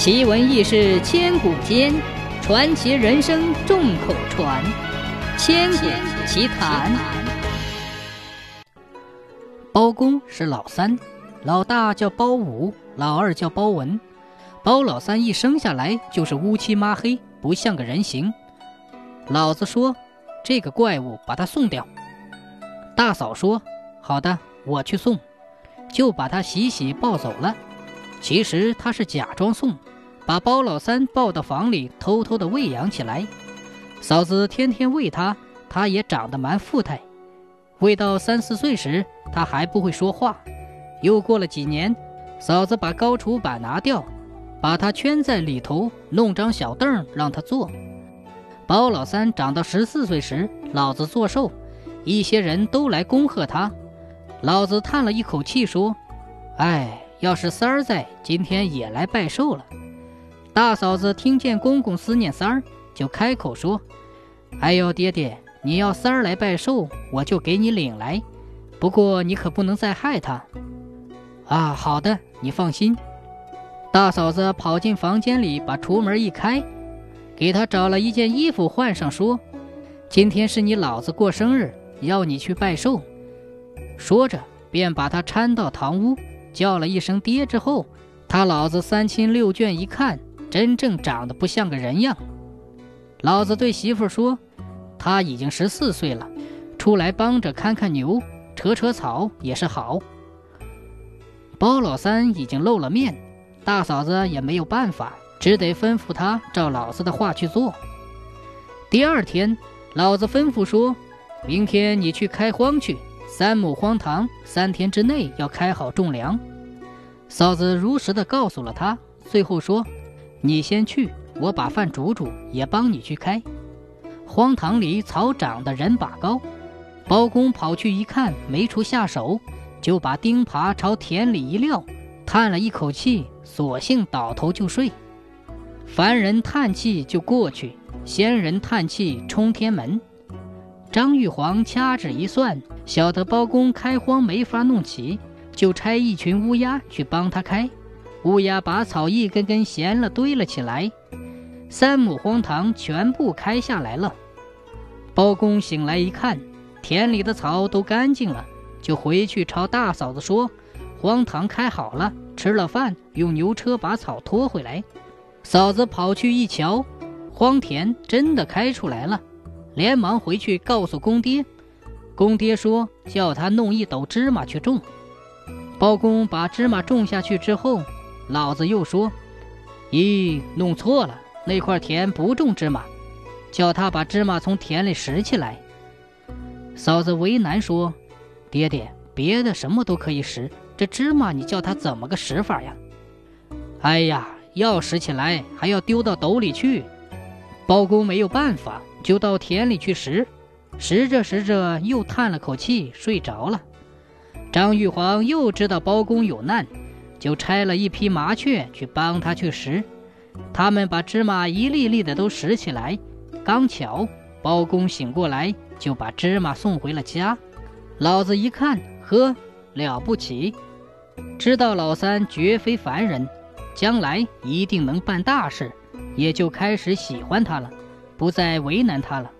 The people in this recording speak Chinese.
奇闻异事千古间，传奇人生众口传。千古奇谈。包公是老三，老大叫包武，老二叫包文。包老三一生下来就是乌漆抹黑，不像个人形。老子说：“这个怪物把他送掉。”大嫂说：“好的，我去送。”就把他洗洗抱走了。其实他是假装送，把包老三抱到房里，偷偷的喂养起来。嫂子天天喂他，他也长得蛮富态。喂到三四岁时，他还不会说话。又过了几年，嫂子把高厨板拿掉，把他圈在里头，弄张小凳让他坐。包老三长到十四岁时，老子作寿，一些人都来恭贺他。老子叹了一口气说：“哎。”要是三儿在，今天也来拜寿了。大嫂子听见公公思念三儿，就开口说：“哎呦，爹爹，你要三儿来拜寿，我就给你领来。不过你可不能再害他。”啊，好的，你放心。大嫂子跑进房间里，把橱门一开，给他找了一件衣服换上，说：“今天是你老子过生日，要你去拜寿。”说着，便把他搀到堂屋。叫了一声爹之后，他老子三亲六眷一看，真正长得不像个人样。老子对媳妇说：“他已经十四岁了，出来帮着看看牛、扯扯草也是好。”包老三已经露了面，大嫂子也没有办法，只得吩咐他照老子的话去做。第二天，老子吩咐说：“明天你去开荒去。”三亩荒塘，三天之内要开好种粮。嫂子如实的告诉了他，最后说：“你先去，我把饭煮煮，也帮你去开。”荒塘里草长得人把高，包公跑去一看，没处下手，就把钉耙朝田里一撂，叹了一口气，索性倒头就睡。凡人叹气就过去，仙人叹气冲天门。张玉皇掐指一算。晓得包公开荒没法弄起，就差一群乌鸦去帮他开。乌鸦把草一根根闲了堆了起来，三亩荒塘全部开下来了。包公醒来一看，田里的草都干净了，就回去朝大嫂子说：“荒塘开好了，吃了饭，用牛车把草拖回来。”嫂子跑去一瞧，荒田真的开出来了，连忙回去告诉公爹。公爹说：“叫他弄一斗芝麻去种。”包公把芝麻种下去之后，老子又说：“咦，弄错了，那块田不种芝麻，叫他把芝麻从田里拾起来。”嫂子为难说：“爹爹，别的什么都可以拾，这芝麻你叫他怎么个拾法呀？”哎呀，要拾起来还要丢到斗里去。包公没有办法，就到田里去拾。拾着拾着，又叹了口气，睡着了。张玉皇又知道包公有难，就拆了一批麻雀去帮他去拾。他们把芝麻一粒粒的都拾起来。刚巧包公醒过来，就把芝麻送回了家。老子一看，呵，了不起，知道老三绝非凡人，将来一定能办大事，也就开始喜欢他了，不再为难他了。